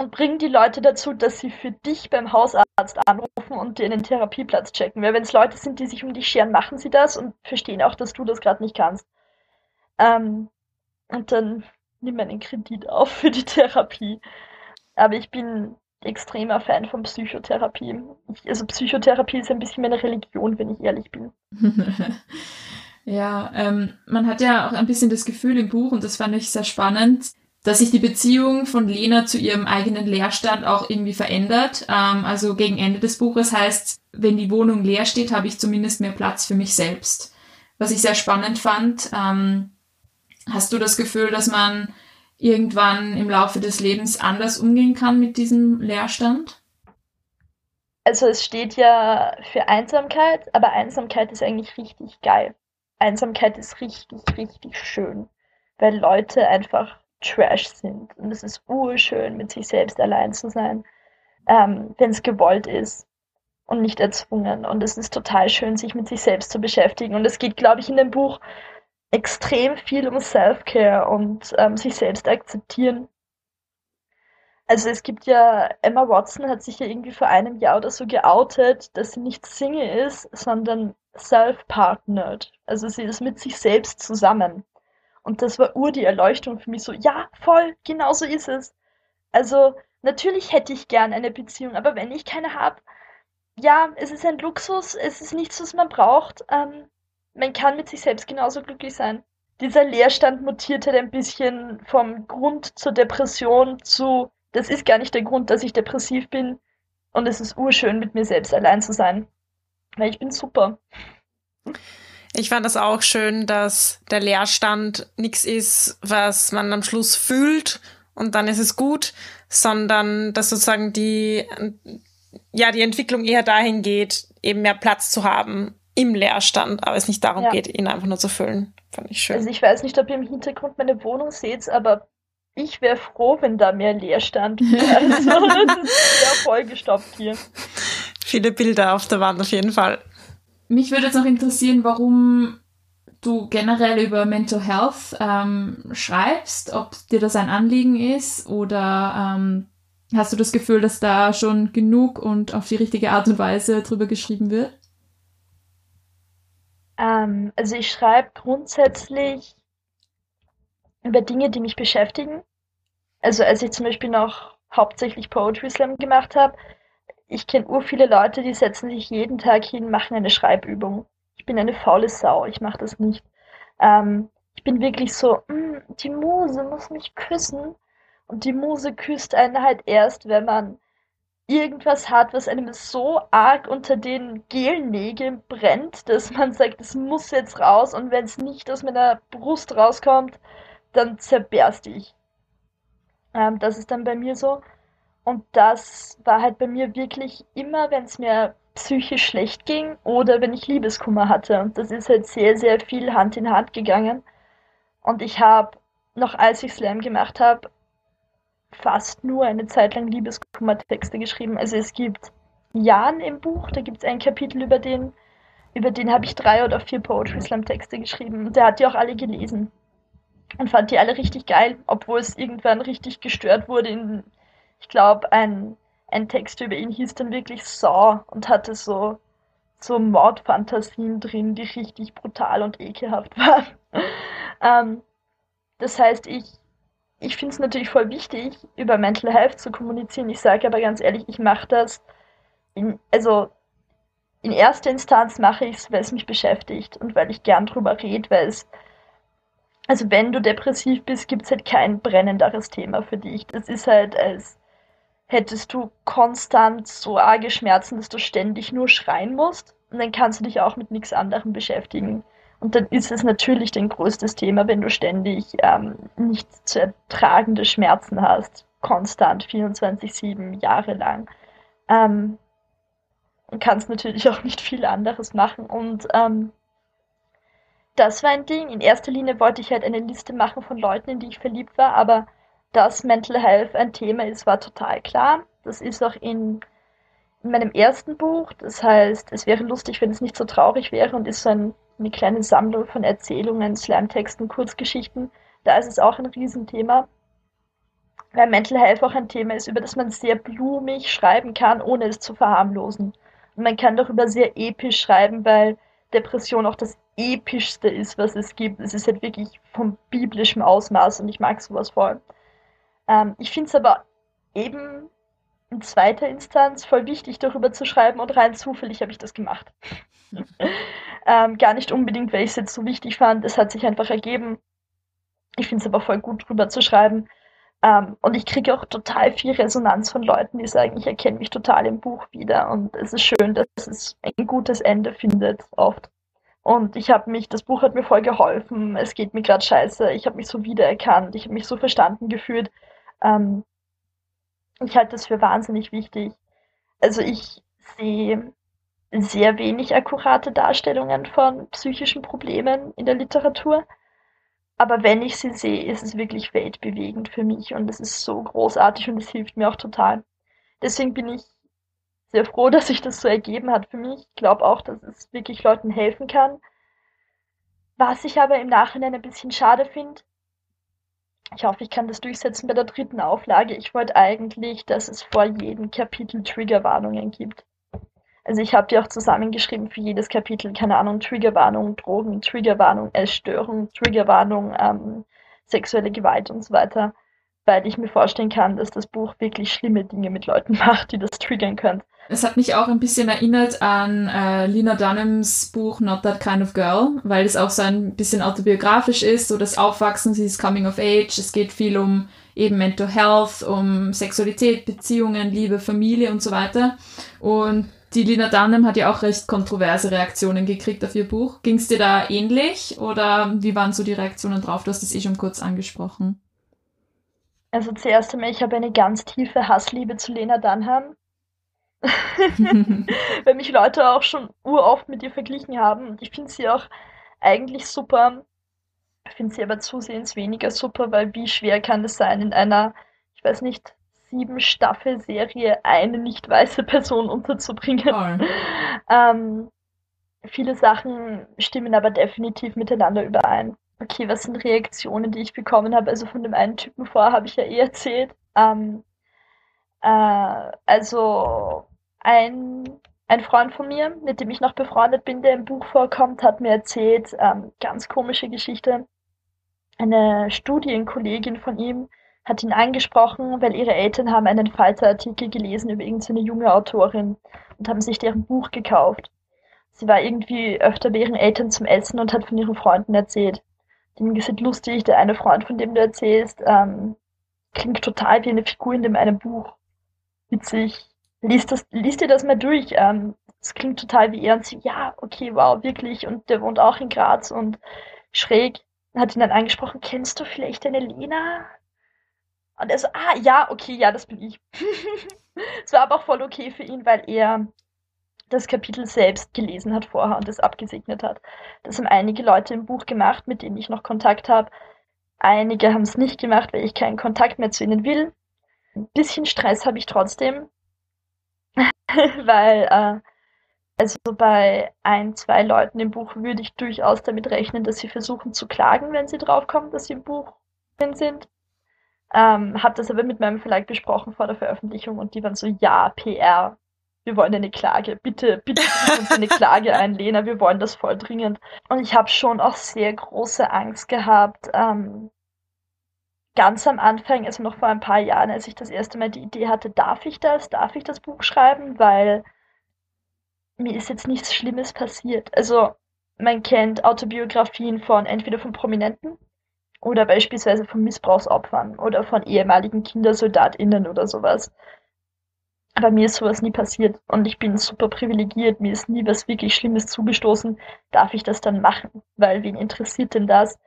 Und bring die Leute dazu, dass sie für dich beim Hausarzt anrufen und dir einen Therapieplatz checken. Weil wenn es Leute sind, die sich um dich scheren, machen sie das und verstehen auch, dass du das gerade nicht kannst. Ähm, und dann nimm einen Kredit auf für die Therapie. Aber ich bin extremer Fan von Psychotherapie. Ich, also Psychotherapie ist ein bisschen meine Religion, wenn ich ehrlich bin. ja, ähm, man hat ja auch ein bisschen das Gefühl im Buch, und das fand ich sehr spannend, dass sich die Beziehung von Lena zu ihrem eigenen Leerstand auch irgendwie verändert. Ähm, also gegen Ende des Buches heißt, wenn die Wohnung leer steht, habe ich zumindest mehr Platz für mich selbst. Was ich sehr spannend fand. Ähm, hast du das Gefühl, dass man irgendwann im Laufe des Lebens anders umgehen kann mit diesem Leerstand? Also es steht ja für Einsamkeit, aber Einsamkeit ist eigentlich richtig geil. Einsamkeit ist richtig, richtig schön, weil Leute einfach Trash sind. Und es ist urschön, mit sich selbst allein zu sein, ähm, wenn es gewollt ist und nicht erzwungen. Und es ist total schön, sich mit sich selbst zu beschäftigen. Und es geht, glaube ich, in dem Buch extrem viel um Self-Care und ähm, sich selbst akzeptieren. Also es gibt ja, Emma Watson hat sich ja irgendwie vor einem Jahr oder so geoutet, dass sie nicht Single ist, sondern self-partnered. Also sie ist mit sich selbst zusammen. Und das war ur die Erleuchtung für mich so, ja, voll, genau so ist es. Also natürlich hätte ich gern eine Beziehung, aber wenn ich keine habe, ja, es ist ein Luxus, es ist nichts, was man braucht. Ähm, man kann mit sich selbst genauso glücklich sein. Dieser Leerstand mutiert halt ein bisschen vom Grund zur Depression zu, das ist gar nicht der Grund, dass ich depressiv bin. Und es ist urschön, mit mir selbst allein zu sein. Weil ich bin super. Ich fand das auch schön, dass der Leerstand nichts ist, was man am Schluss fühlt und dann ist es gut, sondern dass sozusagen die, ja, die Entwicklung eher dahin geht, eben mehr Platz zu haben im Leerstand, aber es nicht darum ja. geht, ihn einfach nur zu füllen. Fand ich schön. Also ich weiß nicht, ob ihr im Hintergrund meine Wohnung seht, aber ich wäre froh, wenn da mehr Leerstand wäre. Also das ist sehr vollgestopft hier. Viele Bilder auf der Wand auf jeden Fall. Mich würde jetzt noch interessieren, warum du generell über Mental Health ähm, schreibst, ob dir das ein Anliegen ist oder ähm, hast du das Gefühl, dass da schon genug und auf die richtige Art und Weise drüber geschrieben wird? Ähm, also ich schreibe grundsätzlich über Dinge, die mich beschäftigen. Also als ich zum Beispiel noch hauptsächlich Poetry Slam gemacht habe, ich kenne ur viele Leute, die setzen sich jeden Tag hin, machen eine Schreibübung. Ich bin eine faule Sau, ich mache das nicht. Ähm, ich bin wirklich so, mm, die Muse muss mich küssen. Und die Muse küsst einen halt erst, wenn man irgendwas hat, was einem so arg unter den Gelnägeln brennt, dass man sagt, es muss jetzt raus und wenn es nicht aus meiner Brust rauskommt, dann zerberste ich. Ähm, das ist dann bei mir so. Und das war halt bei mir wirklich immer, wenn es mir psychisch schlecht ging oder wenn ich Liebeskummer hatte. Und das ist halt sehr, sehr viel Hand in Hand gegangen. Und ich habe, noch als ich Slam gemacht habe, fast nur eine Zeit lang Liebeskummertexte geschrieben. Also es gibt Jan im Buch, da gibt es ein Kapitel über den, über den habe ich drei oder vier Poetry Slam Texte geschrieben. Und der hat die auch alle gelesen. Und fand die alle richtig geil, obwohl es irgendwann richtig gestört wurde. In, ich glaube, ein, ein Text über ihn hieß dann wirklich Saw und hatte so, so Mordfantasien drin, die richtig brutal und ekelhaft waren. ähm, das heißt, ich ich finde es natürlich voll wichtig, über Mental Health zu kommunizieren. Ich sage aber ganz ehrlich, ich mache das in, also in erster Instanz mache ich es, weil es mich beschäftigt und weil ich gern drüber rede, weil es, also wenn du depressiv bist, gibt es halt kein brennenderes Thema für dich. Das ist halt, als hättest du konstant so arge Schmerzen, dass du ständig nur schreien musst und dann kannst du dich auch mit nichts anderem beschäftigen. Und dann ist es natürlich dein größtes Thema, wenn du ständig ähm, nicht zu ertragende Schmerzen hast, konstant 24-7 Jahre lang. Ähm, und kannst natürlich auch nicht viel anderes machen. Und ähm, das war ein Ding. In erster Linie wollte ich halt eine Liste machen von Leuten, in die ich verliebt war, aber dass Mental Health ein Thema ist, war total klar. Das ist auch in, in meinem ersten Buch. Das heißt, es wäre lustig, wenn es nicht so traurig wäre und ist so ein eine kleine Sammlung von Erzählungen, Slamtexten, Kurzgeschichten. Da ist es auch ein Riesenthema. Weil Mental Health auch ein Thema ist, über das man sehr blumig schreiben kann, ohne es zu verharmlosen. Und man kann darüber sehr episch schreiben, weil Depression auch das epischste ist, was es gibt. Es ist halt wirklich vom biblischen Ausmaß und ich mag sowas voll. Ähm, ich finde es aber eben in zweiter Instanz voll wichtig, darüber zu schreiben und rein zufällig habe ich das gemacht. ähm, gar nicht unbedingt, weil ich es jetzt so wichtig fand. Es hat sich einfach ergeben. Ich finde es aber voll gut, drüber zu schreiben. Ähm, und ich kriege auch total viel Resonanz von Leuten, die sagen, ich erkenne mich total im Buch wieder. Und es ist schön, dass es ein gutes Ende findet, oft. Und ich habe mich, das Buch hat mir voll geholfen. Es geht mir gerade scheiße. Ich habe mich so wiedererkannt. Ich habe mich so verstanden gefühlt. Ähm, ich halte das für wahnsinnig wichtig. Also ich sehe sehr wenig akkurate Darstellungen von psychischen Problemen in der Literatur. Aber wenn ich sie sehe, ist es wirklich weltbewegend für mich und es ist so großartig und es hilft mir auch total. Deswegen bin ich sehr froh, dass sich das so ergeben hat für mich. Ich glaube auch, dass es wirklich Leuten helfen kann. Was ich aber im Nachhinein ein bisschen schade finde, ich hoffe, ich kann das durchsetzen bei der dritten Auflage. Ich wollte eigentlich, dass es vor jedem Kapitel Triggerwarnungen gibt. Also ich habe die auch zusammengeschrieben für jedes Kapitel, keine Ahnung, Triggerwarnung, Drogen, Triggerwarnung, Essstörung, Triggerwarnung, ähm, sexuelle Gewalt und so weiter, weil ich mir vorstellen kann, dass das Buch wirklich schlimme Dinge mit Leuten macht, die das triggern können. Es hat mich auch ein bisschen erinnert an äh, Lena Dunhams Buch Not That Kind of Girl, weil es auch so ein bisschen autobiografisch ist, so das Aufwachsen, sie ist Coming of Age, es geht viel um eben Mental Health, um Sexualität, Beziehungen, Liebe, Familie und so weiter. Und die Lena Dunham hat ja auch recht kontroverse Reaktionen gekriegt auf ihr Buch. Ging es dir da ähnlich oder wie waren so die Reaktionen drauf? Du hast es eh schon kurz angesprochen. Also zuerst einmal, ich habe eine ganz tiefe Hassliebe zu Lena Dunham. Weil mich Leute auch schon uroft mit ihr verglichen haben. Und ich finde sie auch eigentlich super. Ich finde sie aber zusehends weniger super, weil wie schwer kann es sein, in einer, ich weiß nicht, sieben Staffel Serie eine nicht weiße Person unterzubringen. ähm, viele Sachen stimmen aber definitiv miteinander überein. Okay, was sind Reaktionen, die ich bekommen habe? Also von dem einen Typen vor habe ich ja eh erzählt. Ähm, äh, also ein, ein Freund von mir, mit dem ich noch befreundet bin, der im Buch vorkommt, hat mir erzählt, ähm, ganz komische Geschichte. Eine Studienkollegin von ihm hat ihn angesprochen, weil ihre Eltern haben einen Falter-Artikel gelesen über irgendeine junge Autorin und haben sich deren Buch gekauft. Sie war irgendwie öfter bei ihren Eltern zum Essen und hat von ihren Freunden erzählt. Die gesagt, lustig, der eine Freund, von dem du erzählst, ähm, klingt total wie eine Figur in dem einen Buch. Witzig. Lies, das, lies dir das mal durch. Ähm, das klingt total wie er und sie, ja, okay, wow, wirklich. Und der wohnt auch in Graz und schräg. Hat ihn dann angesprochen, kennst du vielleicht eine Lena? Und er so, ah, ja, okay, ja, das bin ich. Es war aber auch voll okay für ihn, weil er das Kapitel selbst gelesen hat vorher und es abgesegnet hat. Das haben einige Leute im Buch gemacht, mit denen ich noch Kontakt habe. Einige haben es nicht gemacht, weil ich keinen Kontakt mehr zu ihnen will. Ein bisschen Stress habe ich trotzdem, weil äh, also bei ein, zwei Leuten im Buch würde ich durchaus damit rechnen, dass sie versuchen zu klagen, wenn sie draufkommen, dass sie im Buch drin sind. Ähm, habe das aber mit meinem Verlag besprochen vor der Veröffentlichung und die waren so, ja, PR, wir wollen eine Klage, bitte, bitte uns eine Klage ein, Lena, wir wollen das voll dringend. Und ich habe schon auch sehr große Angst gehabt, ähm, ganz am Anfang, also noch vor ein paar Jahren, als ich das erste Mal die Idee hatte, darf ich das, darf ich das Buch schreiben, weil mir ist jetzt nichts Schlimmes passiert. Also man kennt Autobiografien von entweder von Prominenten oder beispielsweise von Missbrauchsopfern oder von ehemaligen KindersoldatInnen oder sowas. Aber mir ist sowas nie passiert und ich bin super privilegiert, mir ist nie was wirklich Schlimmes zugestoßen. Darf ich das dann machen? Weil wen interessiert denn das?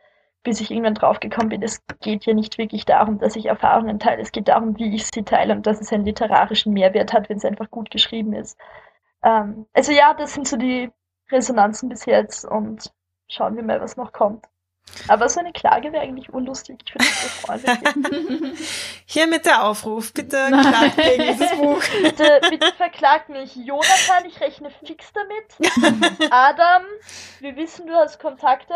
Bis ich irgendwann draufgekommen bin, es geht ja nicht wirklich darum, dass ich Erfahrungen teile, es geht darum, wie ich sie teile und dass es einen literarischen Mehrwert hat, wenn es einfach gut geschrieben ist. Ähm, also ja, das sind so die Resonanzen bis jetzt und schauen wir mal, was noch kommt. Aber so eine Klage wäre eigentlich unlustig. Ich würde mich so freuen. Hier mit der Aufruf, bitte klagt gegen dieses Buch. Bitte, bitte verklag mich. Jonathan, ich rechne fix damit. Adam, wir wissen, du hast Kontakte.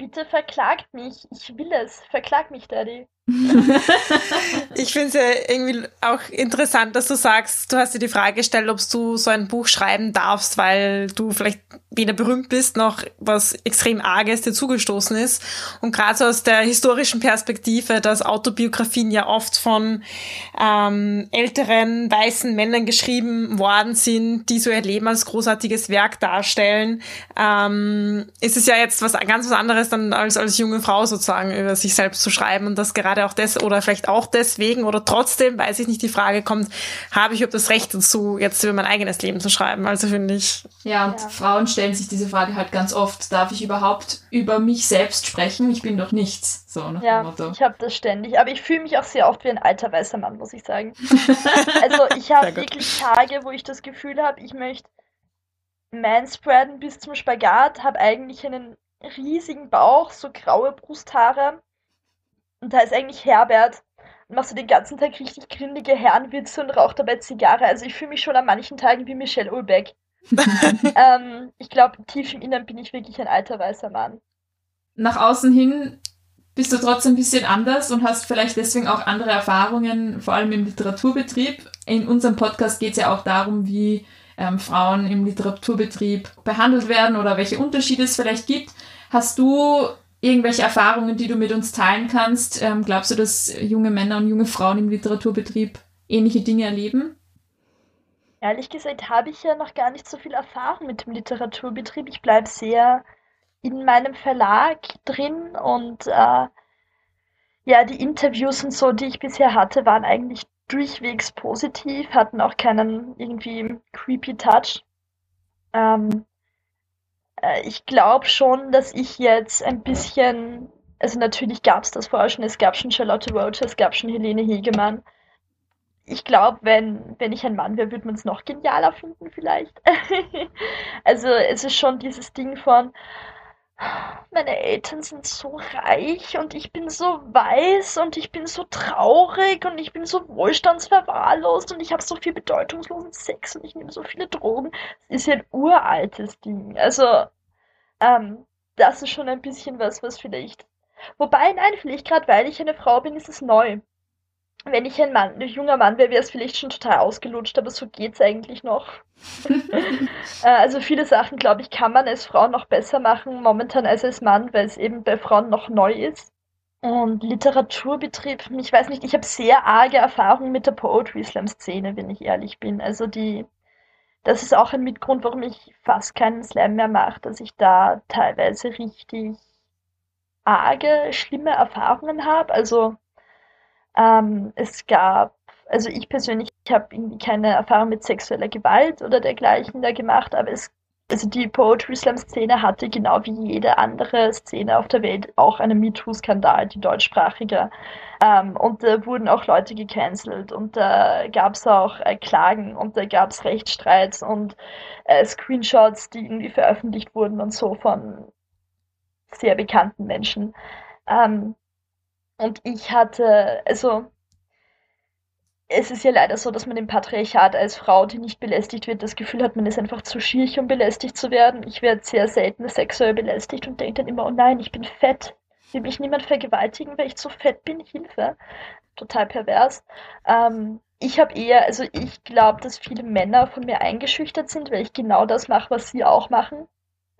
Bitte verklagt mich. Ich will es. Verklag mich, Daddy. ich finde es ja irgendwie auch interessant, dass du sagst, du hast dir die Frage gestellt, ob du so ein Buch schreiben darfst, weil du vielleicht weder berühmt bist, noch was extrem Arges dir zugestoßen ist. Und gerade so aus der historischen Perspektive, dass Autobiografien ja oft von ähm, älteren weißen Männern geschrieben worden sind, die so ihr Leben als großartiges Werk darstellen, ähm, ist es ja jetzt was ganz was anderes dann als als junge Frau sozusagen über sich selbst zu schreiben und das gerade auch das oder vielleicht auch deswegen oder trotzdem, weiß ich nicht, die Frage kommt, habe ich überhaupt das Recht dazu, jetzt über mein eigenes Leben zu schreiben? Also finde ich. Ja, und ja. Frauen stellen sich diese Frage halt ganz oft, darf ich überhaupt über mich selbst sprechen? Ich bin doch nichts. So nach ja, dem Motto. Ich habe das ständig, aber ich fühle mich auch sehr oft wie ein alter weißer Mann, muss ich sagen. also ich habe wirklich Tage, wo ich das Gefühl habe, ich möchte manspreaden bis zum Spagat, habe eigentlich einen riesigen Bauch, so graue Brusthaare und da ist eigentlich Herbert und machst du den ganzen Tag richtig grindige Herrenwitze und raucht dabei Zigarre. Also ich fühle mich schon an manchen Tagen wie Michelle Ulbeck. ähm, ich glaube, tief im Innern bin ich wirklich ein alter weißer Mann. Nach außen hin bist du trotzdem ein bisschen anders und hast vielleicht deswegen auch andere Erfahrungen, vor allem im Literaturbetrieb. In unserem Podcast geht es ja auch darum, wie ähm, Frauen im Literaturbetrieb behandelt werden oder welche Unterschiede es vielleicht gibt. Hast du irgendwelche Erfahrungen, die du mit uns teilen kannst? Ähm, glaubst du, dass junge Männer und junge Frauen im Literaturbetrieb ähnliche Dinge erleben? Ehrlich gesagt habe ich ja noch gar nicht so viel Erfahrung mit dem Literaturbetrieb. Ich bleibe sehr in meinem Verlag drin und äh, ja, die Interviews und so, die ich bisher hatte, waren eigentlich durchwegs positiv, hatten auch keinen irgendwie creepy Touch. Ähm, äh, ich glaube schon, dass ich jetzt ein bisschen, also natürlich gab es das vorher schon, es gab schon Charlotte Roach, es gab schon Helene Hegemann. Ich glaube, wenn, wenn ich ein Mann wäre, würde man es noch genialer finden vielleicht. also es ist schon dieses Ding von, meine Eltern sind so reich und ich bin so weiß und ich bin so traurig und ich bin so wohlstandsverwahrlost und ich habe so viel bedeutungslosen Sex und ich nehme so viele Drogen. Das ist ja ein uraltes Ding. Also, ähm, das ist schon ein bisschen was, was vielleicht. Wobei, nein, vielleicht gerade weil ich eine Frau bin, ist es neu wenn ich ein Mann, ein junger Mann wäre, wäre es vielleicht schon total ausgelutscht, aber so geht's eigentlich noch. Äh, also viele Sachen, glaube ich, kann man als Frau noch besser machen, momentan als als Mann, weil es eben bei Frauen noch neu ist. Und Literaturbetrieb, ich weiß nicht, ich habe sehr arge Erfahrungen mit der Poetry Slam Szene, wenn ich ehrlich bin. Also die, das ist auch ein Mitgrund, warum ich fast keinen Slam mehr mache, dass ich da teilweise richtig arge, schlimme Erfahrungen habe. Also ähm, es gab, also ich persönlich habe irgendwie keine Erfahrung mit sexueller Gewalt oder dergleichen da gemacht, aber es also die Poetry Slam Szene hatte genau wie jede andere Szene auf der Welt auch einen MeToo-Skandal, die deutschsprachige. Ähm, und da wurden auch Leute gecancelt und da gab es auch äh, Klagen und da gab es Rechtsstreits und äh, Screenshots, die irgendwie veröffentlicht wurden und so von sehr bekannten Menschen. Ähm, und ich hatte, also es ist ja leider so, dass man im Patriarchat als Frau, die nicht belästigt wird, das Gefühl hat, man ist einfach zu schierch, um belästigt zu werden. Ich werde sehr selten sexuell belästigt und denke dann immer, oh nein, ich bin fett. Will mich niemand vergewaltigen, weil ich zu fett bin? Hilfe. Total pervers. Ähm, ich habe eher, also ich glaube, dass viele Männer von mir eingeschüchtert sind, weil ich genau das mache, was sie auch machen.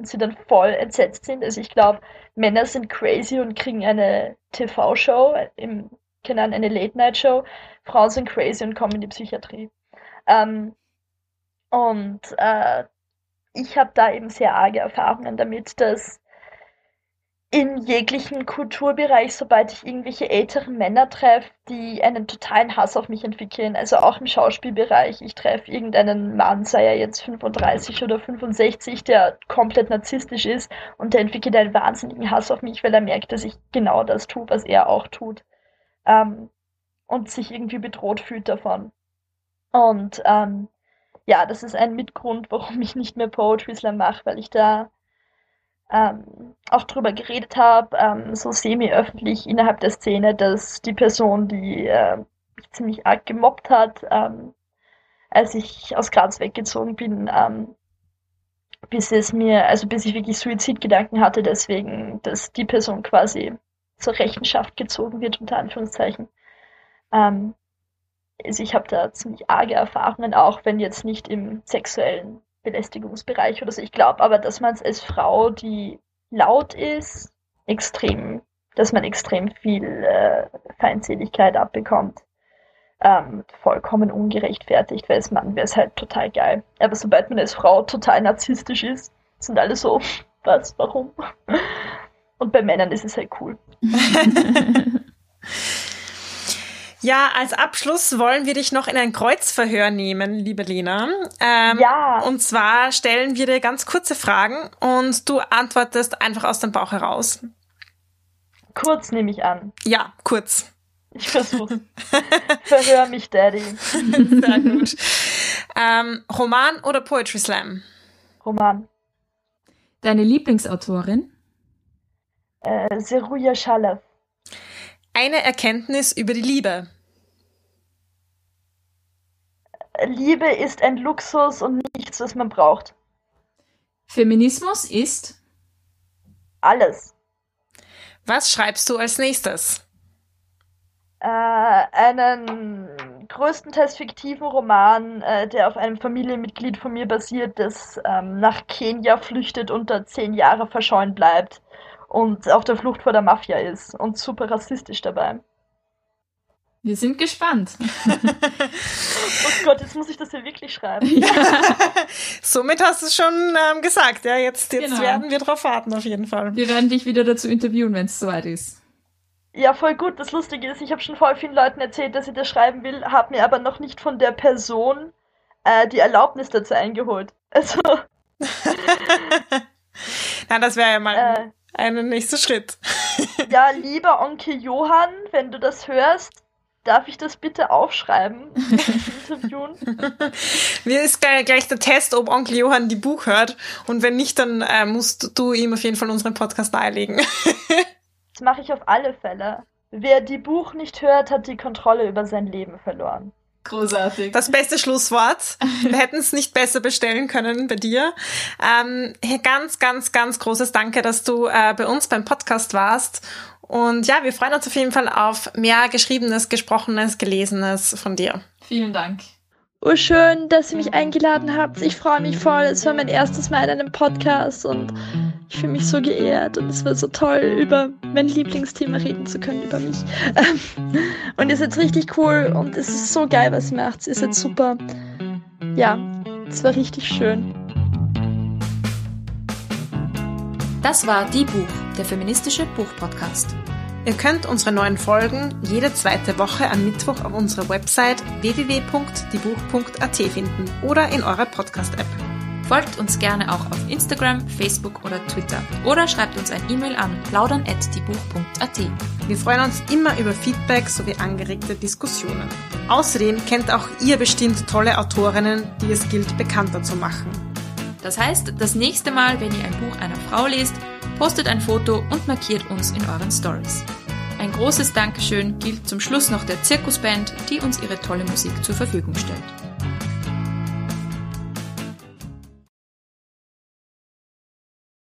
Sie dann voll entsetzt sind. Also ich glaube, Männer sind crazy und kriegen eine TV-Show im Ahnung, eine Late-Night-Show. Frauen sind crazy und kommen in die Psychiatrie. Ähm, und äh, ich habe da eben sehr arge Erfahrungen damit, dass in jeglichen Kulturbereich, sobald ich irgendwelche älteren Männer treffe, die einen totalen Hass auf mich entwickeln, also auch im Schauspielbereich, ich treffe irgendeinen Mann, sei er jetzt 35 oder 65, der komplett narzisstisch ist und der entwickelt einen wahnsinnigen Hass auf mich, weil er merkt, dass ich genau das tue, was er auch tut ähm, und sich irgendwie bedroht fühlt davon. Und ähm, ja, das ist ein Mitgrund, warum ich nicht mehr Poetry Slam mache, weil ich da ähm, auch drüber geredet habe, ähm, so semi-öffentlich innerhalb der Szene, dass die Person, die äh, mich ziemlich arg gemobbt hat, ähm, als ich aus Graz weggezogen bin, ähm, bis es mir, also bis ich wirklich Suizidgedanken hatte, deswegen, dass die Person quasi zur Rechenschaft gezogen wird, unter Anführungszeichen. Ähm, also ich habe da ziemlich arge Erfahrungen, auch wenn jetzt nicht im sexuellen Belästigungsbereich oder so. Ich glaube aber, dass man es als Frau, die laut ist, extrem, dass man extrem viel äh, Feindseligkeit abbekommt. Ähm, vollkommen ungerechtfertigt, weil als Mann wäre es halt total geil. Aber sobald man als Frau total narzisstisch ist, sind alle so, was, warum? Und bei Männern ist es halt cool. Ja, als Abschluss wollen wir dich noch in ein Kreuzverhör nehmen, liebe Lena. Ähm, ja. Und zwar stellen wir dir ganz kurze Fragen und du antwortest einfach aus dem Bauch heraus. Kurz nehme ich an. Ja, kurz. Ich versuche. Verhör mich, Daddy. Sehr gut. Ähm, Roman oder Poetry Slam? Roman. Deine Lieblingsautorin? Äh, Seruja Shalev. Eine Erkenntnis über die Liebe. Liebe ist ein Luxus und nichts, was man braucht. Feminismus ist alles. Was schreibst du als nächstes? Äh, einen größtenteils fiktiven Roman, äh, der auf einem Familienmitglied von mir basiert, das ähm, nach Kenia flüchtet und da zehn Jahre verschollen bleibt und auf der Flucht vor der Mafia ist und super rassistisch dabei. Wir sind gespannt. oh Gott, jetzt muss ich das ja wirklich schreiben. Ja. Somit hast du es schon ähm, gesagt, ja. Jetzt, jetzt genau. werden wir drauf warten, auf jeden Fall. Wir werden dich wieder dazu interviewen, wenn es soweit ist. Ja, voll gut. Das Lustige ist, ich habe schon voll vielen Leuten erzählt, dass ich das schreiben will, habe mir aber noch nicht von der Person äh, die Erlaubnis dazu eingeholt. Also. Na, das wäre ja mal. Äh, einen nächsten Schritt. ja, lieber Onkel Johann, wenn du das hörst, darf ich das bitte aufschreiben? interviewen? Mir ist gleich der Test, ob Onkel Johann die Buch hört. Und wenn nicht, dann äh, musst du ihm auf jeden Fall unseren Podcast nahelegen. das mache ich auf alle Fälle. Wer die Buch nicht hört, hat die Kontrolle über sein Leben verloren. Großartig. Das beste Schlusswort. Wir hätten es nicht besser bestellen können bei dir. Ähm, ganz, ganz, ganz großes Danke, dass du äh, bei uns beim Podcast warst. Und ja, wir freuen uns auf jeden Fall auf mehr geschriebenes, gesprochenes, gelesenes von dir. Vielen Dank. Oh, schön, dass ihr mich eingeladen habt. Ich freue mich voll. Es war mein erstes Mal in einem Podcast und ich fühle mich so geehrt und es war so toll, über mein Lieblingsthema reden zu können, über mich. Und ihr seid richtig cool und es ist so geil, was ihr macht. Ihr seid super. Ja, es war richtig schön. Das war Die Buch der feministische Buchpodcast. Ihr könnt unsere neuen Folgen jede zweite Woche am Mittwoch auf unserer Website www.diebuch.at finden oder in eurer Podcast-App. Folgt uns gerne auch auf Instagram, Facebook oder Twitter oder schreibt uns ein E-Mail an plaudern@diebuch.at. Wir freuen uns immer über Feedback sowie angeregte Diskussionen. Außerdem kennt auch ihr bestimmt tolle Autorinnen, die es gilt bekannter zu machen. Das heißt, das nächste Mal, wenn ihr ein Buch einer Frau lest, postet ein Foto und markiert uns in euren Stories. Ein großes Dankeschön gilt zum Schluss noch der Zirkusband, die uns ihre tolle Musik zur Verfügung stellt.